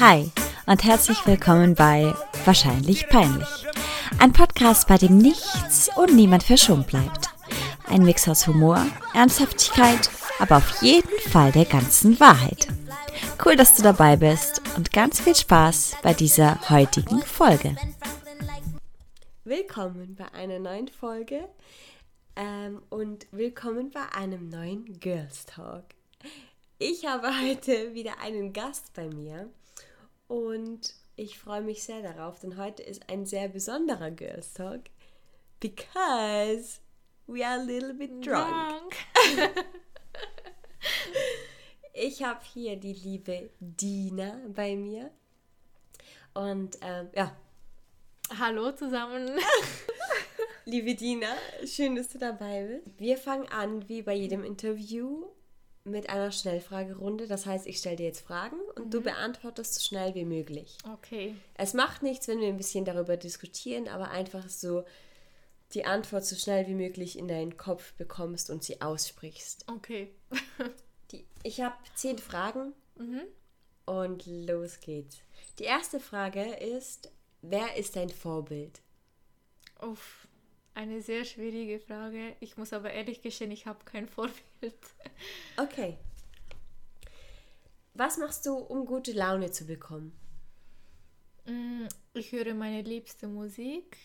Hi und herzlich willkommen bei Wahrscheinlich Peinlich. Ein Podcast, bei dem nichts und niemand verschont bleibt. Ein Mix aus Humor, Ernsthaftigkeit, aber auf jeden Fall der ganzen Wahrheit. Cool, dass du dabei bist und ganz viel Spaß bei dieser heutigen Folge. Willkommen bei einer neuen Folge ähm, und willkommen bei einem neuen Girls Talk. Ich habe heute wieder einen Gast bei mir und ich freue mich sehr darauf, denn heute ist ein sehr besonderer Girls Talk because we are a little bit drunk. ich habe hier die liebe Dina bei mir und ähm, ja. Hallo zusammen. Liebe Dina, schön, dass du dabei bist. Wir fangen an, wie bei jedem Interview, mit einer Schnellfragerunde. Das heißt, ich stelle dir jetzt Fragen und mhm. du beantwortest so schnell wie möglich. Okay. Es macht nichts, wenn wir ein bisschen darüber diskutieren, aber einfach so die Antwort so schnell wie möglich in deinen Kopf bekommst und sie aussprichst. Okay. die, ich habe zehn Fragen mhm. und los geht's. Die erste Frage ist, wer ist dein Vorbild? Uff. Eine sehr schwierige Frage. Ich muss aber ehrlich gestehen, ich habe kein Vorbild. Okay. Was machst du, um gute Laune zu bekommen? Mm, ich höre meine liebste Musik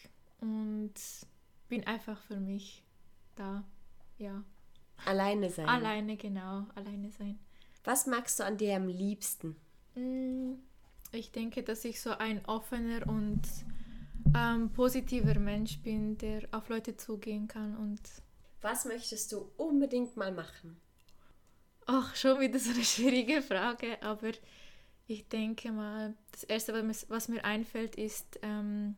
und bin einfach für mich da. Ja. Alleine sein. Alleine, genau. Alleine sein. Was magst du an dir am liebsten? Mm, ich denke, dass ich so ein offener und ähm, positiver Mensch bin, der auf Leute zugehen kann und. Was möchtest du unbedingt mal machen? Ach, schon wieder so eine schwierige Frage, aber ich denke mal, das Erste, was mir einfällt, ist ähm,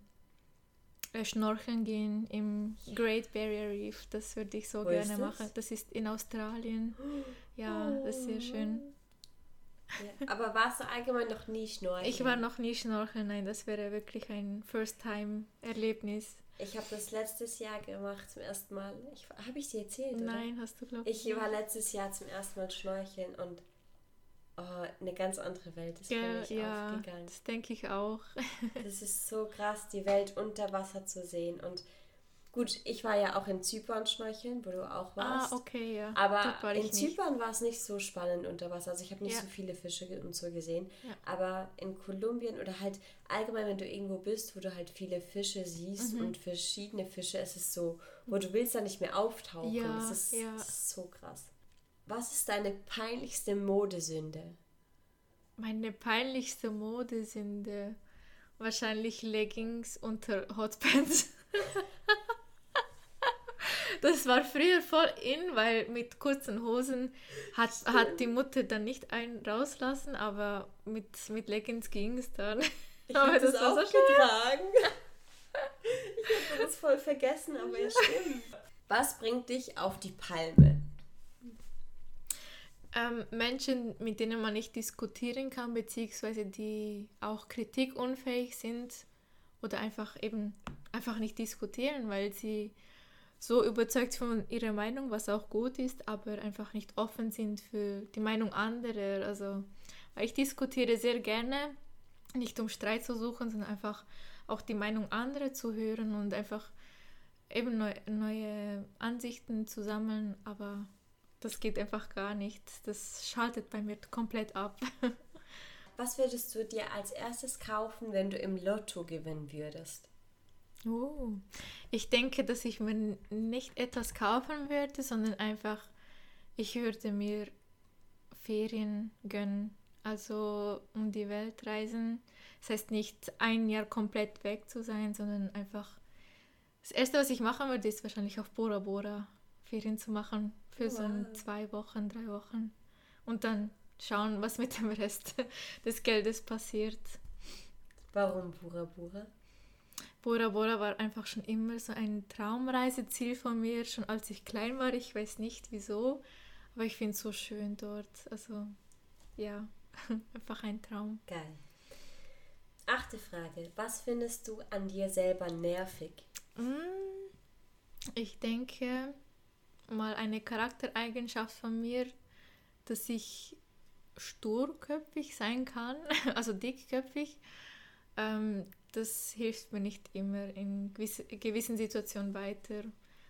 äh, Schnorcheln gehen im Great Barrier Reef. Das würde ich so Wo gerne machen. Das ist in Australien. Ja, das ist sehr schön. Ja. Aber warst du allgemein noch nie schnorcheln? Ich war noch nie schnorcheln, nein, das wäre wirklich ein First-Time-Erlebnis. Ich habe das letztes Jahr gemacht zum ersten Mal. Habe ich dir erzählt? Oder? Nein, hast du glaube ich. Ich war letztes Jahr zum ersten Mal schnorcheln und oh, eine ganz andere Welt ist ja, für mich ja, aufgegangen. Das denke ich auch. das ist so krass, die Welt unter Wasser zu sehen und Gut, ich war ja auch in Zypern schnorcheln, wo du auch ah, warst. Ah, okay, ja. Aber in Zypern war es nicht so spannend unter Wasser. Also ich habe nicht ja. so viele Fische und so gesehen. Ja. Aber in Kolumbien oder halt allgemein, wenn du irgendwo bist, wo du halt viele Fische siehst mhm. und verschiedene Fische, es ist so, wo du willst da nicht mehr auftauchen. Ja, das, ist, ja. ist so krass. Was ist deine peinlichste Modesünde? Meine peinlichste Modesünde? Wahrscheinlich Leggings unter Hotpants. das war früher voll in, weil mit kurzen Hosen hat, hat die Mutter dann nicht einen rauslassen, aber mit, mit Leggings ging es dann. Ich habe das, das auch so getragen. ich habe das voll vergessen, aber ja stimmt. Was bringt dich auf die Palme? Ähm, Menschen, mit denen man nicht diskutieren kann, beziehungsweise die auch kritikunfähig sind oder einfach eben einfach nicht diskutieren, weil sie so überzeugt von ihrer Meinung, was auch gut ist, aber einfach nicht offen sind für die Meinung anderer. Also, weil ich diskutiere sehr gerne, nicht um Streit zu suchen, sondern einfach auch die Meinung anderer zu hören und einfach eben neu, neue Ansichten zu sammeln, aber das geht einfach gar nicht. Das schaltet bei mir komplett ab. Was würdest du dir als erstes kaufen, wenn du im Lotto gewinnen würdest? Oh, ich denke, dass ich mir nicht etwas kaufen würde, sondern einfach, ich würde mir Ferien gönnen, also um die Welt reisen. Das heißt nicht ein Jahr komplett weg zu sein, sondern einfach das Erste, was ich machen würde, ist wahrscheinlich auf Bora Bora Ferien zu machen für wow. so zwei Wochen, drei Wochen und dann schauen, was mit dem Rest des Geldes passiert. Warum Bora Bora? Bora Bora war einfach schon immer so ein Traumreiseziel von mir, schon als ich klein war. Ich weiß nicht wieso, aber ich finde es so schön dort. Also ja, einfach ein Traum. Geil. Achte Frage. Was findest du an dir selber nervig? Mm, ich denke mal eine Charaktereigenschaft von mir, dass ich sturköpfig sein kann, also dickköpfig. Ähm, das hilft mir nicht immer in gewisse, gewissen Situationen weiter.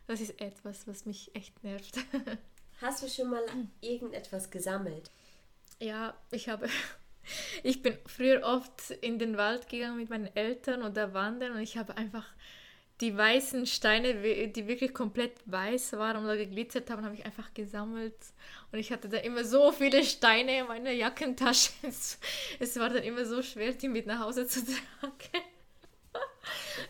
Das ist etwas, was mich echt nervt. Hast du schon mal irgendetwas gesammelt? Ja, ich habe. Ich bin früher oft in den Wald gegangen mit meinen Eltern oder wandern und ich habe einfach die weißen Steine, die wirklich komplett weiß waren oder geglitzert haben, habe ich einfach gesammelt. Und ich hatte da immer so viele Steine in meiner Jackentasche. Es war dann immer so schwer, die mit nach Hause zu tragen.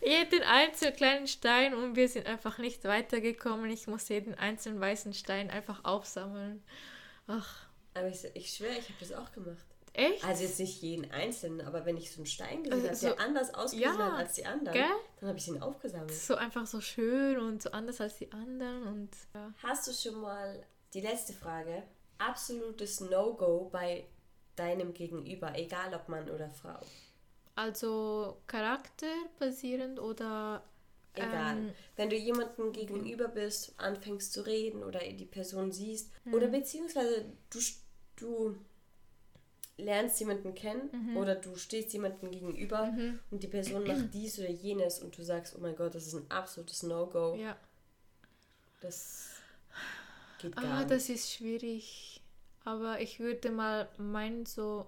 Jeden einzelnen kleinen Stein und wir sind einfach nicht weitergekommen. Ich musste jeden einzelnen weißen Stein einfach aufsammeln. Ach. Aber ich, ich schwöre, ich habe das auch gemacht. Echt? Also jetzt nicht jeden einzelnen, aber wenn ich so einen Stein gesehen habe, Also der anders ausgesehen ja, hat als die anderen, gell? dann habe ich ihn aufgesammelt. So einfach so schön und so anders als die anderen und ja. Hast du schon mal die letzte Frage? Absolutes No-Go bei deinem Gegenüber, egal ob Mann oder Frau. Also charakterbasierend oder Egal. Ähm, Wenn du jemandem gegenüber bist, anfängst zu reden oder die Person siehst Hm. oder beziehungsweise du, du lernst jemanden kennen Mhm. oder du stehst jemandem gegenüber und die Person macht dies oder jenes und du sagst, oh mein Gott, das ist ein absolutes No-Go. ja. Das geht gar Ah, nicht. das ist schwierig. Aber ich würde mal meinen, so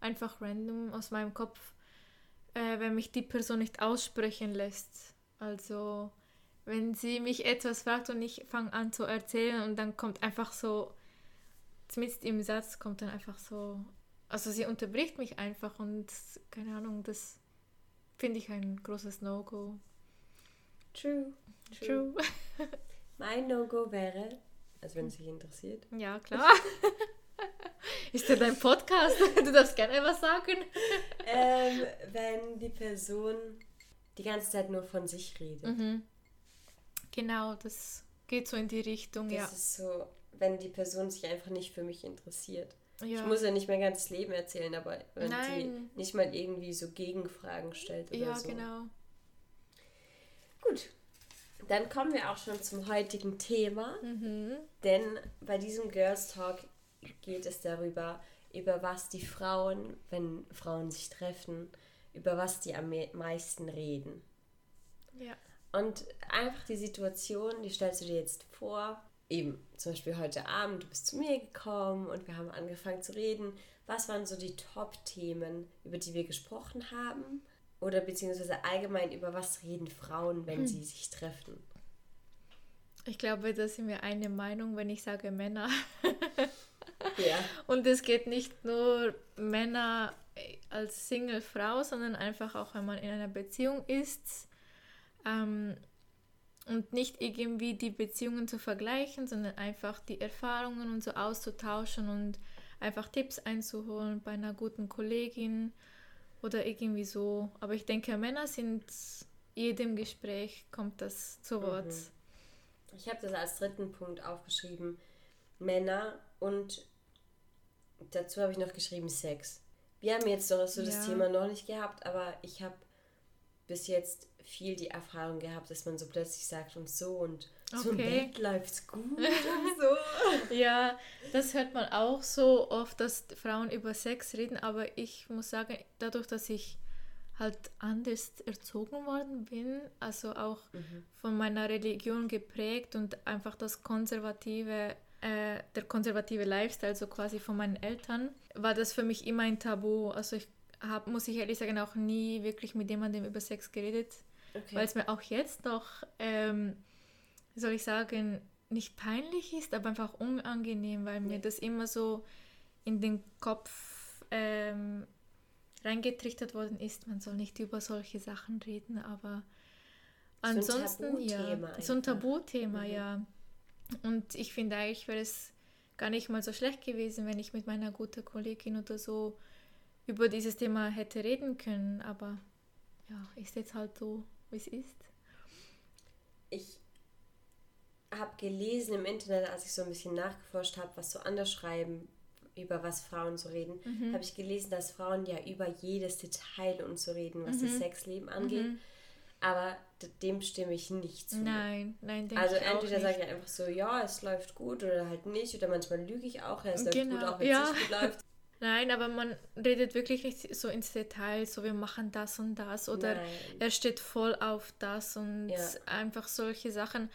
einfach random aus meinem Kopf, äh, wenn mich die Person nicht aussprechen lässt. Also, wenn sie mich etwas fragt und ich fange an zu erzählen und dann kommt einfach so, zumindest im Satz kommt dann einfach so, also sie unterbricht mich einfach und keine Ahnung, das finde ich ein großes No-Go. True. True. Mein No-Go wäre, also wenn es dich interessiert, Ja, klar. Ist ja dein Podcast? Du darfst gerne was sagen. ähm, wenn die Person die ganze Zeit nur von sich redet. Mhm. Genau, das geht so in die Richtung, Das ja. ist so, wenn die Person sich einfach nicht für mich interessiert. ja. Ich muss ja nicht mein ganzes Leben erzählen, aber wenn Nein. sie nicht mal irgendwie so Gegenfragen stellt oder ja, so. genau. Gut. Dann kommen wir auch schon zum heutigen Thema, Mhm. denn bei diesem Girls Talk geht es darüber, über was die Frauen, wenn Frauen sich treffen, über was die am me- meisten reden. Ja. Und einfach die Situation, die stellst du dir jetzt vor, eben zum Beispiel heute Abend, du bist zu mir gekommen und wir haben angefangen zu reden. Was waren so die Top-Themen, über die wir gesprochen haben? Oder beziehungsweise allgemein, über was reden Frauen, wenn sie sich treffen? Ich glaube, da sind wir eine Meinung, wenn ich sage Männer. Ja. Und es geht nicht nur Männer als Single-Frau, sondern einfach auch, wenn man in einer Beziehung ist. Ähm, und nicht irgendwie die Beziehungen zu vergleichen, sondern einfach die Erfahrungen und so auszutauschen und einfach Tipps einzuholen bei einer guten Kollegin oder irgendwie so. Aber ich denke, Männer sind jedem Gespräch kommt das zu Wort. Ich habe das als dritten Punkt aufgeschrieben. Männer und dazu habe ich noch geschrieben Sex. Wir haben jetzt noch so das Ja. Thema noch nicht gehabt, aber ich habe bis jetzt viel die Erfahrung gehabt, dass man so plötzlich sagt und so und so Okay. im Bett läuft's gut und so. Ja, das hört man auch so oft, dass Frauen über Sex reden, aber ich muss sagen, dadurch, dass ich halt anders erzogen worden bin, also auch von meiner Religion geprägt und einfach das konservative, äh, der konservative Lifestyle, so quasi von meinen Eltern, war das für mich immer ein Tabu. Also ich habe, muss ich ehrlich sagen, auch nie wirklich mit jemandem über Sex geredet, Okay. weil es mir auch jetzt noch, ähm, soll ich sagen, nicht peinlich ist, aber einfach unangenehm, weil mir das immer so in den Kopf ähm, reingetrichtert worden ist, man soll nicht über solche Sachen reden, aber So ansonsten ja, Tabuthema so ein. Tabuthema, ja. Und ich finde eigentlich wäre es gar nicht mal so schlecht gewesen, wenn ich mit meiner guten Kollegin oder so über dieses Thema hätte reden können, aber ja, ist jetzt halt so, wie es ist. ich habe gelesen im Internet, als ich so ein bisschen nachgeforscht habe, was so anders schreiben, über was Frauen so reden, Mhm. habe ich gelesen, dass Frauen ja über jedes Detail und so reden, was das Sexleben angeht. Aber d- dem stimme ich nicht zu. Mhm. Nein, nein, denke Also ich auch entweder sage ich einfach so, ja, es läuft gut oder halt nicht. Oder manchmal lüge ich auch, ja, es läuft Genau, gut, auch wenn ja. es nicht gut läuft. Nein, aber man redet wirklich nicht so ins Detail, so wir machen das und das oder Nein. er steht voll auf das und Ja. einfach solche Sachen.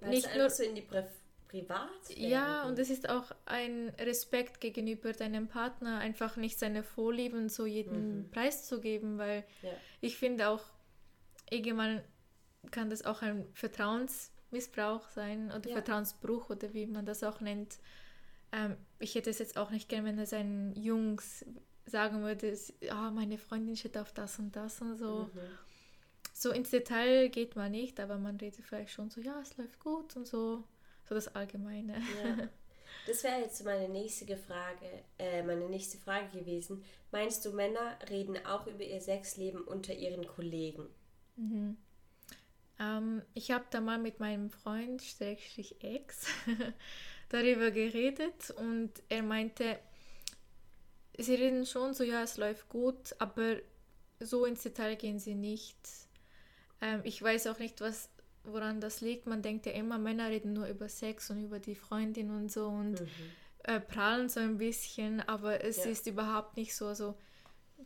Weil nicht nur so in die Pri Privatsphäre Ja, und es ist auch ein Respekt gegenüber deinem Partner, einfach nicht seine Vorlieben so jedem Preis zu geben, weil Ja. ich finde auch, irgendwann kann das auch ein Vertrauensmissbrauch sein oder Ja. Vertrauensbruch oder wie man das auch nennt. Ähm, ich hätte es jetzt auch nicht gern, wenn er seinen Jungs sagen würde, ah, meine Freundin steht auf das und das und so. Mhm. So ins Detail geht man nicht, aber man redet vielleicht schon so, ja, es läuft gut und so. So das Allgemeine. Ja. Das wäre jetzt meine nächste Frage, äh, meine nächste Frage gewesen. Meinst du, Männer reden auch über ihr Sexleben unter ihren Kollegen? Mhm. Ähm, ich habe da mal mit meinem Freund, Schrägstrich Ex, darüber geredet und er meinte, sie reden schon so, ja, es läuft gut, aber so ins Detail gehen sie nicht. Ähm, ich weiß auch nicht, was, woran das liegt. Man denkt ja immer, Männer reden nur über Sex und über die Freundin und so und äh, prahlen so ein bisschen, aber es Ja. ist überhaupt nicht so. Also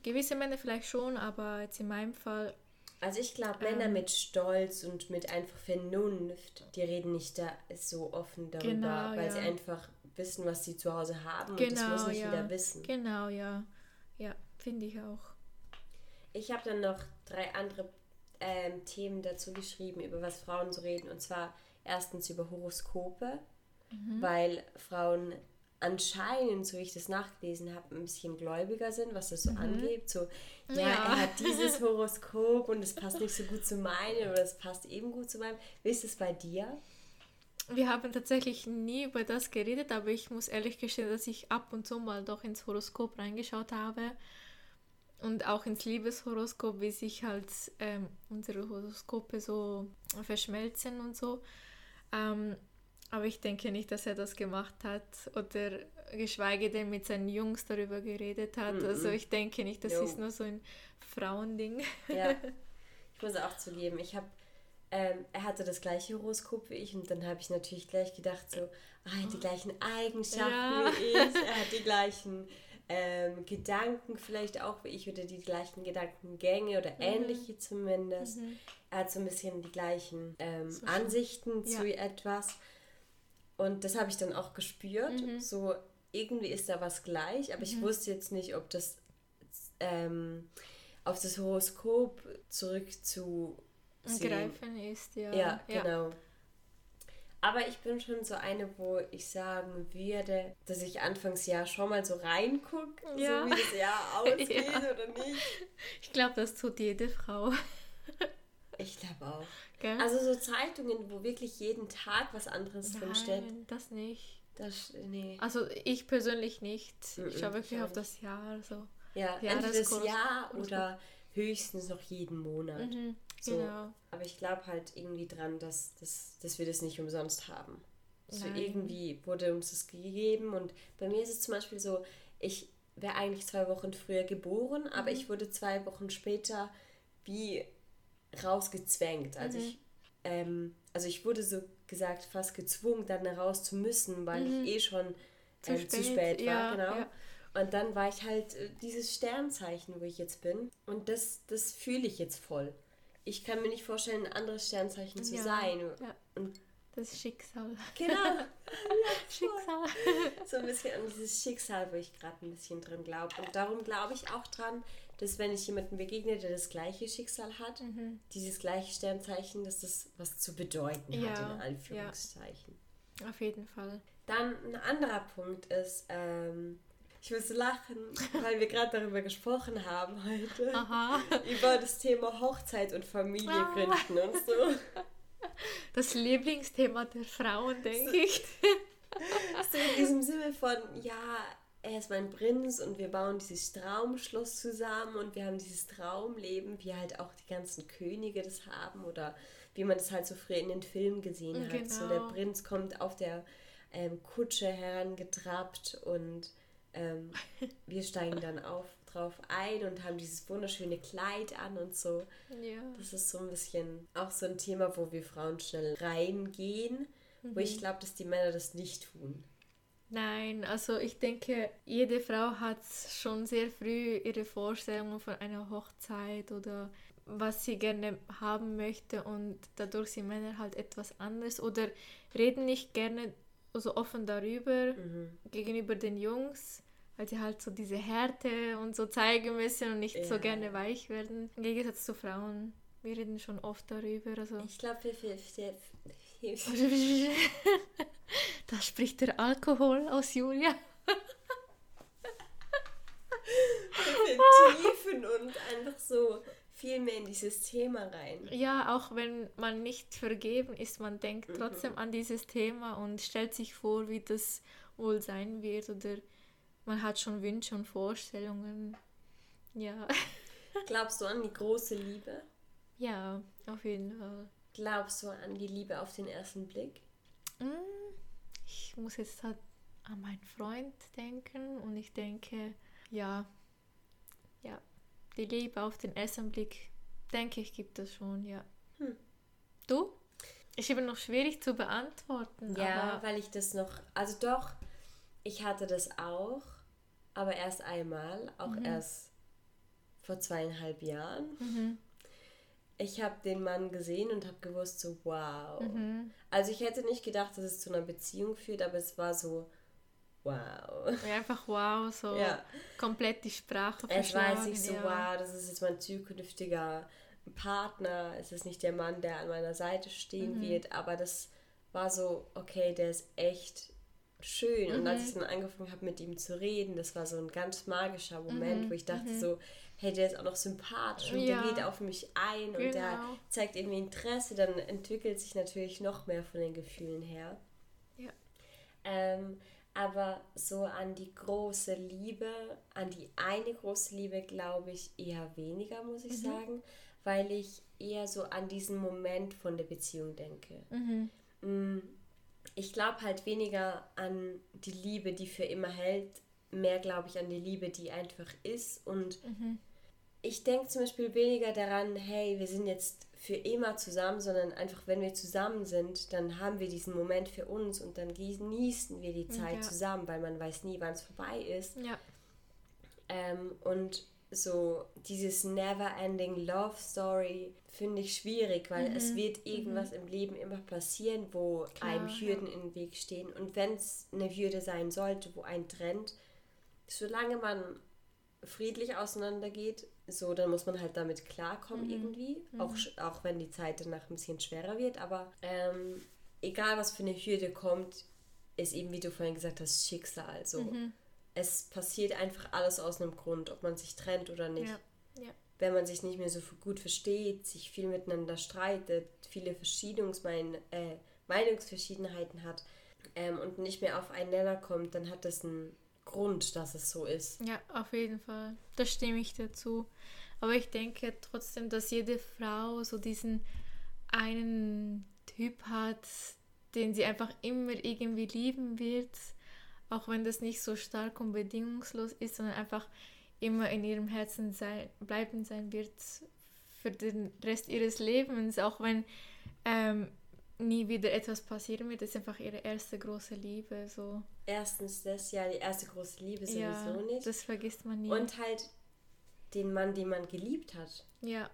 gewisse Männer vielleicht schon, aber jetzt in meinem Fall Also ich glaube, Männer Ähm. mit Stolz und mit einfach Vernunft, die reden nicht da so offen darüber, Genau, weil ja. sie einfach wissen, was sie zu Hause haben und das Genau, muss nicht ja. jeder wissen. Genau, ja. Ja, finde ich auch. Ich habe dann noch drei andere ähm, Themen dazu geschrieben, über was Frauen so reden. Und zwar erstens über Horoskope, Mhm. weil Frauen anscheinend, so wie ich das nachgelesen habe, ein bisschen gläubiger sind, was das so angeht. So, ja, Mhm. Ja. er hat dieses Horoskop und es passt nicht so gut zu meinem oder es passt eben gut zu meinem. Wie ist es bei dir? Wir haben tatsächlich nie über das geredet, aber ich muss ehrlich gestehen, dass ich ab und zu mal doch ins Horoskop reingeschaut habe und auch ins Liebeshoroskop, wie sich halt ähm, unsere Horoskope so verschmelzen und so. Ähm, aber ich denke nicht, dass er das gemacht hat oder geschweige denn mit seinen Jungs darüber geredet hat. Also ich denke nicht, das No. ist nur so ein Frauending. Ja, ich muss auch zugeben, ich habe, ähm, er hatte das gleiche Horoskop wie ich und dann habe ich natürlich gleich gedacht so, ah, er hat die gleichen Eigenschaften Ja. wie ich, er hat die gleichen ähm, Gedanken vielleicht auch wie ich oder die gleichen Gedankengänge oder ähnliche zumindest. Er hat so ein bisschen die gleichen ähm, So. Ansichten zu Ja. etwas und das habe ich dann auch gespürt, so irgendwie ist da was gleich, aber ich wusste jetzt nicht, ob das ähm, auf das Horoskop zurück zu Greifen ist, ja. Ja, genau. Aber ich bin schon so eine, wo ich sagen würde, dass ich Anfangsjahr schon mal so reingucke, Ja. so wie das Jahr ausgeht Ja. oder nicht. Ich glaube, das tut jede Frau. Ich glaube auch. Gell? Also so Zeitungen, wo wirklich jeden Tag was anderes drinsteht. Nein, das nicht. Das, nee. Also ich persönlich nicht. Mhm, Ich schaue wirklich auf das Jahr. So. Ja, entweder das Jahr oder höchstens noch jeden Monat. Mhm, So. Genau. Aber ich glaube halt irgendwie dran, dass, dass, dass wir das nicht umsonst haben. So Nein. irgendwie wurde uns das gegeben und bei mir ist es zum Beispiel so, ich wäre eigentlich zwei Wochen früher geboren, aber Mhm. ich wurde zwei Wochen später wie rausgezwängt. Also ich, ähm, also ich wurde so gesagt fast gezwungen, dann raus zu müssen, weil ich eh schon Mhm. Zu ähm, zu spät, spät war, ja, genau. ja. Und dann war ich halt äh, dieses Sternzeichen, wo ich jetzt bin. Und das, das fühle ich jetzt voll. Ich kann mir nicht vorstellen, ein anderes Sternzeichen zu Ja, sein. Und Das Schicksal. genau, Schicksal. so ein bisschen an dieses Schicksal, wo ich gerade ein bisschen drin glaube. Und darum glaube ich auch dran, dass wenn ich jemandem begegne, der das gleiche Schicksal hat, Mhm. dieses gleiche Sternzeichen, dass das was zu bedeuten Ja, hat, in ja. Anführungszeichen. Auf jeden Fall. Dann ein anderer Punkt ist, ähm, ich muss lachen, weil wir gerade darüber gesprochen haben heute, Aha. über das Thema Hochzeit und Familie Ah. gründen und so. Das Lieblingsthema der Frauen, denke ich. So in diesem Sinne von, ja, er ist mein Prinz und wir bauen dieses Traumschloss zusammen und wir haben dieses Traumleben, wie halt auch die ganzen Könige das haben oder wie man das halt so früher in den Filmen gesehen hat. So der Genau. Prinz kommt auf der ähm, Kutsche herangetrappt und ähm, wir steigen dann auf, drauf ein und haben dieses wunderschöne Kleid an und so. Ja. Das ist so ein bisschen auch so ein Thema, wo wir Frauen schnell reingehen, wo ich glaube, dass die Männer das nicht tun. Nein, also ich denke, jede Frau hat schon sehr früh ihre Vorstellungen von einer Hochzeit oder was sie gerne haben möchte und dadurch sind Männer halt etwas anders oder reden nicht gerne so offen darüber Mhm. gegenüber den Jungs, weil sie halt so diese Härte und so zeigen müssen und nicht so Ja. gerne weich werden. Im Gegensatz zu Frauen, wir reden schon oft darüber. Also Ich glaube, wir, wir, da spricht der Alkohol aus Julia. tiefen und einfach so viel mehr in dieses Thema rein. Ja, auch wenn man nicht vergeben ist, man denkt trotzdem an dieses Thema und stellt sich vor, wie das wohl sein wird oder man hat schon Wünsche und Vorstellungen. Ja, Glaubst du an die große Liebe? ja, auf jeden Fall. Glaubst du an die Liebe auf den ersten Blick? Mm, Ich muss jetzt halt an meinen Freund denken und ich denke, ja, ja, die Liebe auf den ersten Blick, denke ich, gibt es schon, ja. Hm. Du? Ist eben noch schwierig zu beantworten, Ja, weil ich das noch, also doch, ich hatte das auch, aber erst einmal, auch erst vor zweieinhalb Jahren. Mhm. Ich habe den Mann gesehen und habe gewusst, so wow. Mhm. Also ich hätte nicht gedacht, dass es zu einer Beziehung führt, aber es war so wow. Ja, einfach wow, so Ja. komplett die Sprache Es war jetzt verschlagen, nicht so, ja. wow, das ist jetzt mein zukünftiger Partner. Es ist nicht der Mann, der an meiner Seite stehen Mhm. wird, aber das war so, okay, der ist echt schön. Und Mhm. als ich dann angefangen habe, mit ihm zu reden, das war so ein ganz magischer Moment, Mhm. wo ich dachte so, hey, der ist auch noch sympathisch und Ja. der geht auf mich ein und der Genau. zeigt irgendwie Interesse, dann entwickelt sich natürlich noch mehr von den Gefühlen her. Ja. Ähm, aber so an die große Liebe, an die eine große Liebe glaube ich eher weniger, muss ich sagen, weil ich eher so an diesen Moment von der Beziehung denke. Mhm. Mm, Ich glaube halt weniger an die Liebe, die für immer hält, mehr glaube ich an die Liebe, die einfach ist. Und Mhm. Ich denke zum Beispiel weniger daran, hey, wir sind jetzt für immer zusammen, sondern einfach, wenn wir zusammen sind, dann haben wir diesen Moment für uns und dann genießen wir die Zeit Ja. zusammen, weil man weiß nie, wann es vorbei ist. Ja, Ähm, und so dieses never-ending Love Story finde ich schwierig, weil es wird irgendwas im Leben immer passieren, wo Mhm. Klar, einem ja. Hürden im Weg stehen. Und wenn es eine Hürde sein sollte, wo ein trennt, solange man friedlich auseinandergeht, so, dann muss man halt damit klarkommen Mhm. irgendwie, auch, sch- auch wenn die Zeit danach ein bisschen schwerer wird. Aber ähm, egal, was für eine Hürde kommt, ist eben, wie du vorhin gesagt hast, Schicksal. So. Mhm. Es passiert einfach alles aus einem Grund, ob man sich trennt oder nicht. ja, ja. Wenn man sich nicht mehr so gut versteht, sich viel miteinander streitet, viele Verschiedungsmein äh, Meinungsverschiedenheiten hat ähm, und nicht mehr auf einen Nenner kommt, dann hat das einen Grund, dass es so ist. Ja, auf jeden Fall. Da stimme ich dazu. Aber ich denke trotzdem, dass jede Frau so diesen einen Typ hat, den sie einfach immer irgendwie lieben wird, auch wenn das nicht so stark und bedingungslos ist, sondern einfach immer in ihrem Herzen sein, bleiben sein wird für den Rest ihres Lebens, auch wenn ähm, nie wieder etwas passieren wird. Das ist einfach ihre erste große Liebe. So. Erstens das ja die erste große Liebe sowieso ja, nicht. das vergisst man nie. Und halt den Mann, den man geliebt hat. ja,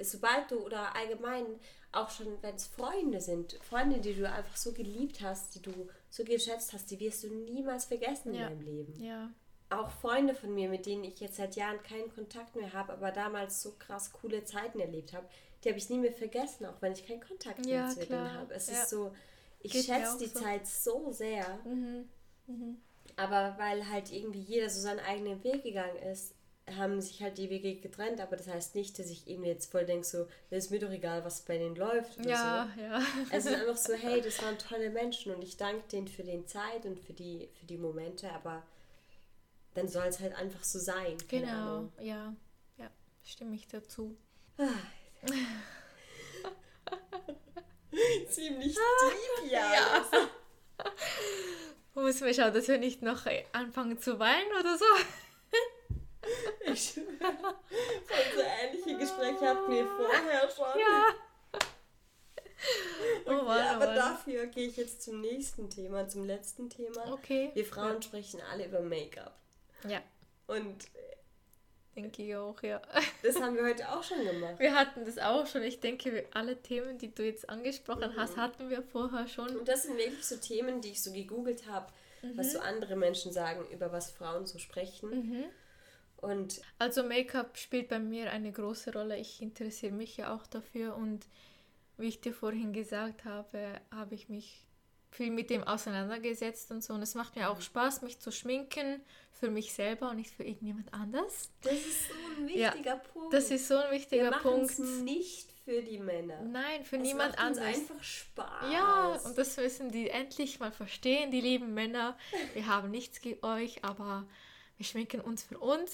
sobald du oder allgemein auch schon, wenn es Freunde sind, Freunde, die du einfach so geliebt hast, die du so geschätzt hast, die wirst du niemals vergessen in Ja. deinem Leben. ja, Auch Freunde von mir, mit denen ich jetzt seit Jahren keinen Kontakt mehr habe, aber damals so krass coole Zeiten erlebt habe, die habe ich nie mehr vergessen, auch wenn ich keinen Kontakt mehr Ja, zu denen habe. Es Ja. ist so, ich Geht schätze die so. Zeit so sehr, Mhm. Mhm. aber weil halt irgendwie jeder so seinen eigenen Weg gegangen ist, haben sich halt die Wege getrennt, aber das heißt nicht, dass ich eben jetzt voll denke, so, das ist mir doch egal, was bei denen läuft oder Ja, so. ja. Es ist einfach so, hey, das waren tolle Menschen und ich danke denen für den Zeit und für die, für die Momente, aber dann soll es halt einfach so sein. Keine Genau, Ahnung. ja. Ja, stimme ich dazu. Ziemlich deep, ja. Muss mir schauen, dass wir nicht noch äh, anfangen zu weinen oder so. Ich schwöre, so ähnliche Gespräche hatten wir vorher schon. Ja. Oh Mann, ja, oh aber Mann. dafür gehe ich jetzt zum nächsten Thema, zum letzten Thema. Okay. Wir Frauen sprechen alle über Make-up. Ja, Und denke ich auch, ja. das haben wir heute auch schon gemacht. Wir hatten das auch schon. Ich denke, alle Themen, die du jetzt angesprochen hast, hatten wir vorher schon. Und das sind wirklich so Themen, die ich so gegoogelt habe, was so Mhm. andere Menschen sagen, über was Frauen so sprechen. Und Also Make-up spielt bei mir eine große Rolle. Ich interessiere mich ja auch dafür und wie ich dir vorhin gesagt habe, habe ich mich viel mit dem auseinandergesetzt und so. Und es macht mir auch Spaß, mich zu schminken für mich selber und nicht für irgendjemand anders. das ist so ein Ja, wichtiger Punkt. Das ist so ein wir wichtiger es Punkt. nicht für die Männer. Nein, für es niemand macht uns anders. einfach Spaß. Ja, und das müssen die endlich mal verstehen, die lieben Männer. Wir haben nichts gegen euch, aber wir schminken uns für uns,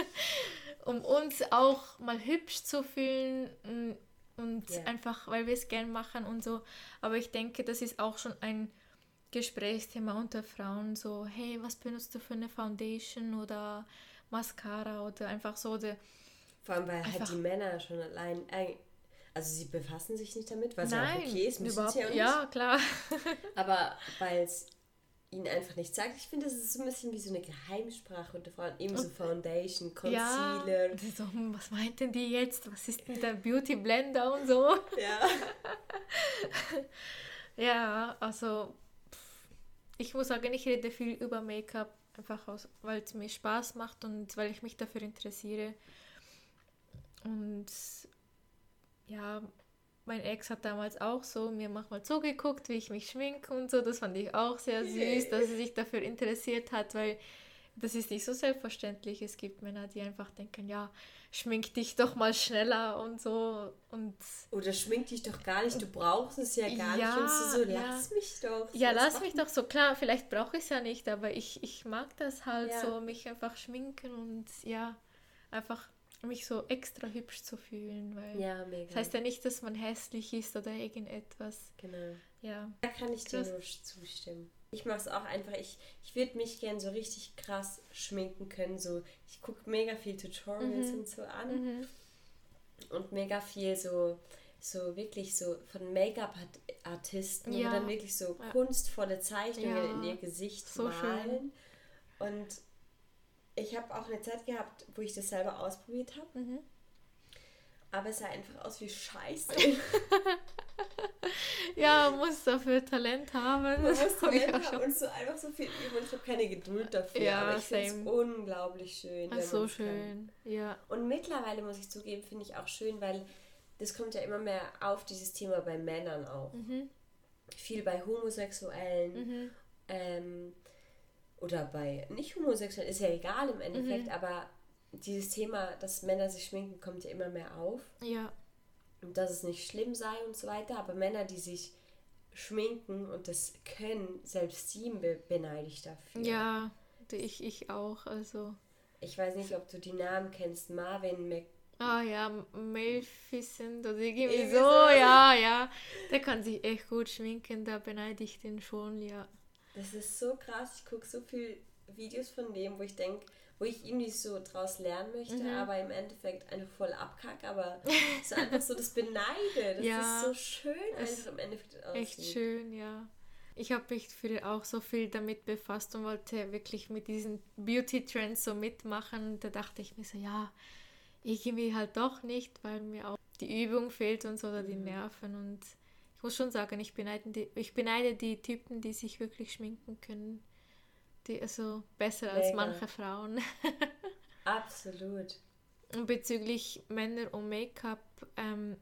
um uns auch mal hübsch zu fühlen mm, und Ja. einfach, weil wir es gern machen und so. Aber ich denke, das ist auch schon ein Gesprächsthema unter Frauen, so, hey, was benutzt du für eine Foundation oder Mascara oder einfach so, oder Vor allem, weil halt die Männer schon allein. äh, Also sie befassen sich nicht damit, was ja Nein, auch okay ist, müssen überhaupt, sie ja ja, klar. Aber weil es ihnen einfach nicht sagt, ich finde, das ist so ein bisschen wie so eine Geheimsprache unter Frauen. Eben so Foundation, Ja, Concealer. die so, hm, was meinten die jetzt? Was ist denn der Beauty Blender und so? Ja. Ja, also ich muss sagen, ich rede viel über Make-up, einfach aus, weil es mir Spaß macht und weil ich mich dafür interessiere. Und ja, mein Ex hat damals auch so mir manchmal zugeguckt, wie ich mich schminke und so. Das fand ich auch sehr süß, dass er sich dafür interessiert hat, weil das ist nicht so selbstverständlich. Es gibt Männer, die einfach denken, ja, schmink dich doch mal schneller und so. Und Oder schmink dich doch gar nicht, du brauchst es ja gar Ja, nicht. Und sie so, ja. lass mich doch. Ja, Das lass macht mich doch so. Klar, vielleicht brauche ich es ja nicht, aber ich, ich mag das halt Ja. so, mich einfach schminken und ja, einfach mich so extra hübsch zu fühlen. Weil Ja, mega. das heißt ja nicht, dass man hässlich ist oder irgendetwas. genau. Ja. Da kann ich dir nur zustimmen. Ich mache es auch einfach. Ich, ich würde mich gern so richtig krass schminken können. So, ich gucke mega viel Tutorials Mhm. und so an. Und mega viel so, so wirklich so von Make-up-Artisten, die Ja. dann wirklich so Ja. kunstvolle Zeichnungen in ihr Gesicht So schön. malen. Und ich habe auch eine Zeit gehabt, wo ich das selber ausprobiert habe. Mhm. Aber es sah einfach aus wie Scheiße. Ja, man muss dafür Talent haben. Man Das muss Talent haben schon. und so einfach so viel üben ich habe keine Geduld dafür. Ja, aber ich finde es unglaublich schön. Ach, so kann. schön. Ja. Und mittlerweile muss ich zugeben, finde ich auch schön, weil das kommt ja immer mehr auf, dieses Thema bei Männern auch. Mhm. Viel bei Homosexuellen Mhm. ähm, oder bei nicht Homosexuellen, ist ja egal im Endeffekt, Mhm. aber dieses Thema, dass Männer sich schminken, kommt ja immer mehr auf. Ja. Und dass es nicht schlimm sei und so weiter, aber Männer, die sich schminken und das können, selbst sie be beneide ich dafür. Ja, ich, ich auch. Also. Ich weiß nicht, ob du die Namen kennst. Marvin Mc Ah ja, Maleficent oder irgendwie so. ja, ja. Der kann sich echt gut schminken, da beneide ich den schon, ja. Das ist so krass. Ich gucke so viele Videos von dem, wo ich denke, wo ich irgendwie so draus lernen möchte, Mhm. aber im Endeffekt einfach voll abkack, aber so einfach so das Beneide. Das Ja. ist so schön einfach im Endeffekt aussieht. Echt schön, ja. Ich habe mich früher auch so viel damit befasst und wollte wirklich mit diesen Beauty-Trends so mitmachen. Da dachte ich mir so, ja, irgendwie halt doch nicht, weil mir auch die Übung fehlt und so oder die Nerven. Und ich muss schon sagen, ich beneide die, ich beneide die Typen, die sich wirklich schminken können. Die also besser als Mega. manche Frauen. Absolut. Und bezüglich Männer und Make-up ähm,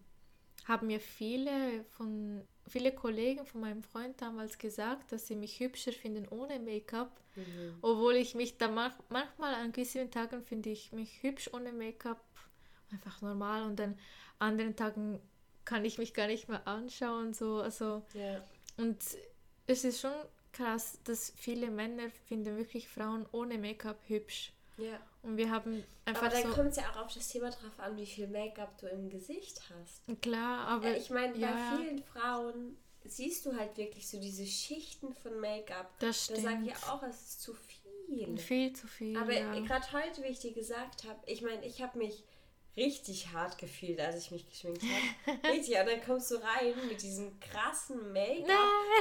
haben mir viele von viele Kollegen von meinem Freund damals gesagt, dass sie mich hübscher finden ohne Make-up, Mhm. obwohl ich mich da mach, manchmal an gewissen Tagen finde ich mich hübsch ohne Make-up einfach normal und dann anderen Tagen kann ich mich gar nicht mehr anschauen so also Ja. und es ist schon krass, dass viele Männer finden wirklich Frauen ohne Make-up hübsch ja. und wir haben Aber einfach dann so kommt es ja auch auf das Thema drauf an, wie viel Make-up du im Gesicht hast. Klar, aber ich meine, ja, bei vielen Frauen siehst du halt wirklich so diese Schichten von Make-up. das Da sage stimmt. ich auch, es ist zu viel. Viel zu viel. Aber gerade heute, wie ich dir gesagt habe, ich meine, ich habe mich richtig hart gefühlt, als ich mich geschminkt habe. Richtig, und dann kommst du rein mit diesem krassen Make-up,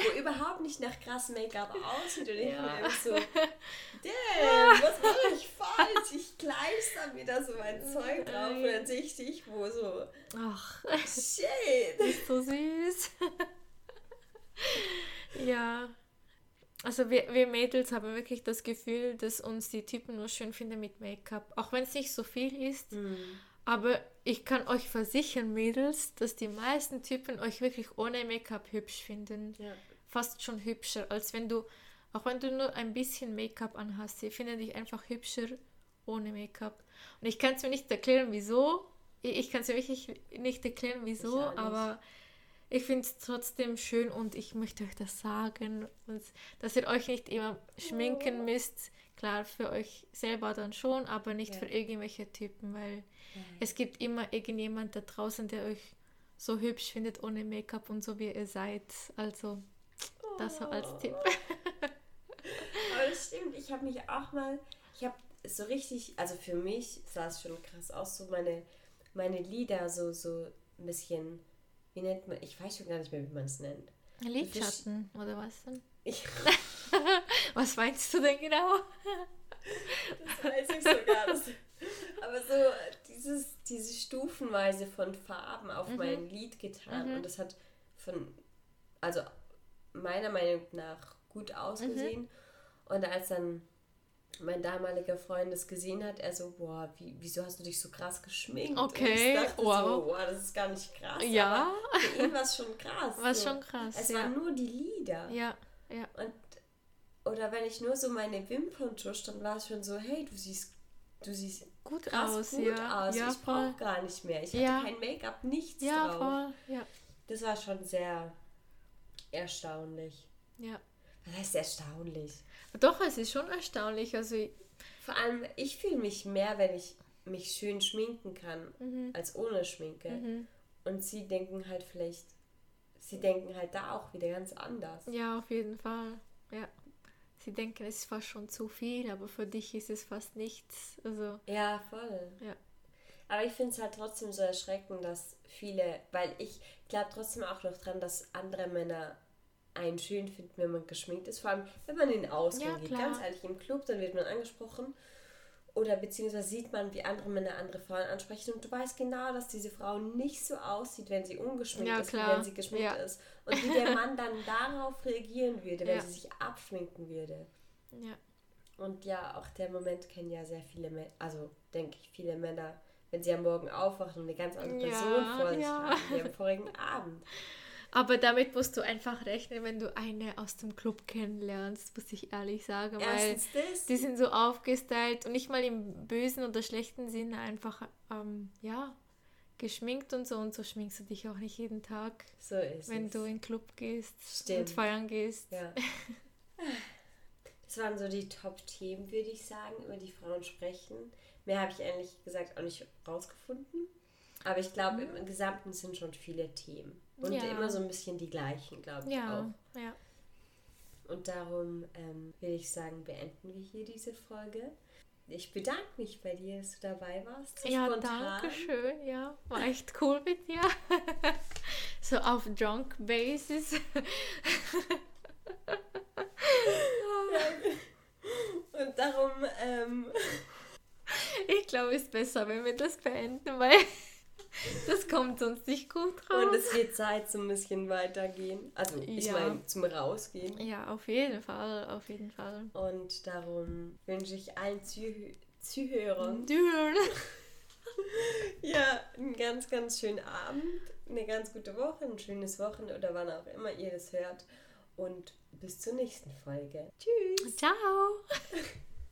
wo überhaupt nicht nach krassem Make-up aussieht. Und ich Ja. bin so, damn, was mache ich falsch? Ich kleister mir da so mein Zeug drauf und dann sehe ich dich, wo so, Ach, shit. so süß. ja. Also wir, wir Mädels haben wirklich das Gefühl, dass uns die Typen nur schön finden mit Make-up. Auch wenn es nicht so viel ist. Hm. Aber ich kann euch versichern, Mädels, dass die meisten Typen euch wirklich ohne Make-up hübsch finden. Ja. Fast schon hübscher, als wenn du, auch wenn du nur ein bisschen Make-up anhast, sie finden dich einfach hübscher ohne Make-up. Und ich kann es mir nicht erklären, wieso. Ich, ich kann es mir wirklich nicht erklären, wieso, Ich aber ich finde es trotzdem schön und ich möchte euch das sagen, und dass ihr euch nicht immer schminken müsst. Klar, für euch selber dann schon, aber nicht Ja. für irgendwelche Typen, weil es gibt immer irgendjemand da draußen, der euch so hübsch findet ohne Make-up und so wie ihr seid. Also, das so als Tipp. Aber das stimmt, ich habe mich auch mal, ich habe so richtig, also für mich sah es schon krass aus, so meine, meine Lieder so, so ein bisschen, wie nennt man, ich weiß schon gar nicht mehr, wie man es nennt. Lidschatten oder was denn? Ich Was meinst du denn genau? das weiß ich sogar. Das, aber so dieses, diese Stufenweise von Farben auf mein Lied getan und das hat von, also meiner Meinung nach gut ausgesehen. Und als dann mein damaliger Freund das gesehen hat, er so, boah, wie, wieso hast du dich so krass geschminkt? Okay, und ich dachte wow. so, wow, das ist gar nicht krass. Ja. aber für ihn war es schon krass. War so. schon krass, Es ja. waren nur die Lieder. Ja, ja. Und, oder wenn ich nur so meine Wimpern tusch, dann war es schon so, hey, du siehst, du siehst Gut krass aus, gut ja. aus. Ja, ich brauche gar nicht mehr. Ich Ja. hatte kein Make-up, nichts Ja, drauf. voll. Ja, Das war schon sehr erstaunlich. ja. Was heißt erstaunlich? Doch, es ist schon erstaunlich. Also, Vor allem, ich fühle mich mehr, wenn ich mich schön schminken kann, Mhm. als ohne Schminke. Und sie denken halt vielleicht, sie denken halt da auch wieder ganz anders. ja, auf jeden Fall. Ja. Sie denken, es ist fast schon zu viel, aber für dich ist es fast nichts. Also, Ja, voll. ja. Aber ich finde es halt trotzdem so erschreckend, dass viele, weil ich glaube trotzdem auch noch dran, dass andere Männer einen schön finden, wenn man geschminkt ist. Vor allem, wenn man in Ausgang Ja, geht. Ganz ehrlich, im Club, dann wird man angesprochen. Oder beziehungsweise sieht man, wie andere Männer andere Frauen ansprechen. Und du weißt genau, dass diese Frau nicht so aussieht, wenn sie ungeschminkt Ja, ist, wie klar. wenn sie geschminkt Ja. ist. Und wie der Mann dann darauf reagieren würde, wenn Ja. sie sich abschminken würde. Ja. Und ja, auch der Moment kennen ja sehr viele Männer, also denke ich, viele Männer, wenn sie am Morgen aufwachen und eine ganz andere Person vor sich haben, wie am vorigen Abend. Aber damit musst du einfach rechnen, wenn du eine aus dem Club kennenlernst, muss ich ehrlich sagen. Erstens weil das. die sind so aufgestylt und nicht mal im bösen oder schlechten Sinne einfach, ähm, ja, geschminkt und so. Und so schminkst du dich auch nicht jeden Tag, So ist wenn es. du in den Club gehst Stimmt. und feiern gehst. Ja. Das waren so die Top-Themen, würde ich sagen, über die Frauen sprechen. Mehr habe ich ehrlich gesagt auch nicht rausgefunden. Aber ich glaube, im Gesamten sind schon viele Themen. Und Ja. immer so ein bisschen die gleichen, glaube ich Ja, auch. ja. Und darum ähm, würde ich sagen, beenden wir hier diese Folge. Ich bedanke mich bei dir, dass du dabei warst. So Ja, spontan. danke schön. Ja, war echt cool mit dir. so auf Drunk Basis. Und darum, ähm, Ich glaube, es ist besser, wenn wir das beenden, weil das kommt sonst nicht gut raus. und es wird Zeit zum bisschen weitergehen. Also, ich Ja. meine, zum Rausgehen. ja, auf jeden Fall, auf jeden Fall. Und darum wünsche ich allen Zuh Zuhörern Dürren. ja, einen ganz, ganz schönen Abend, eine ganz gute Woche, ein schönes Wochenende oder wann auch immer ihr das hört. Und bis zur nächsten Folge. Tschüss! Ciao.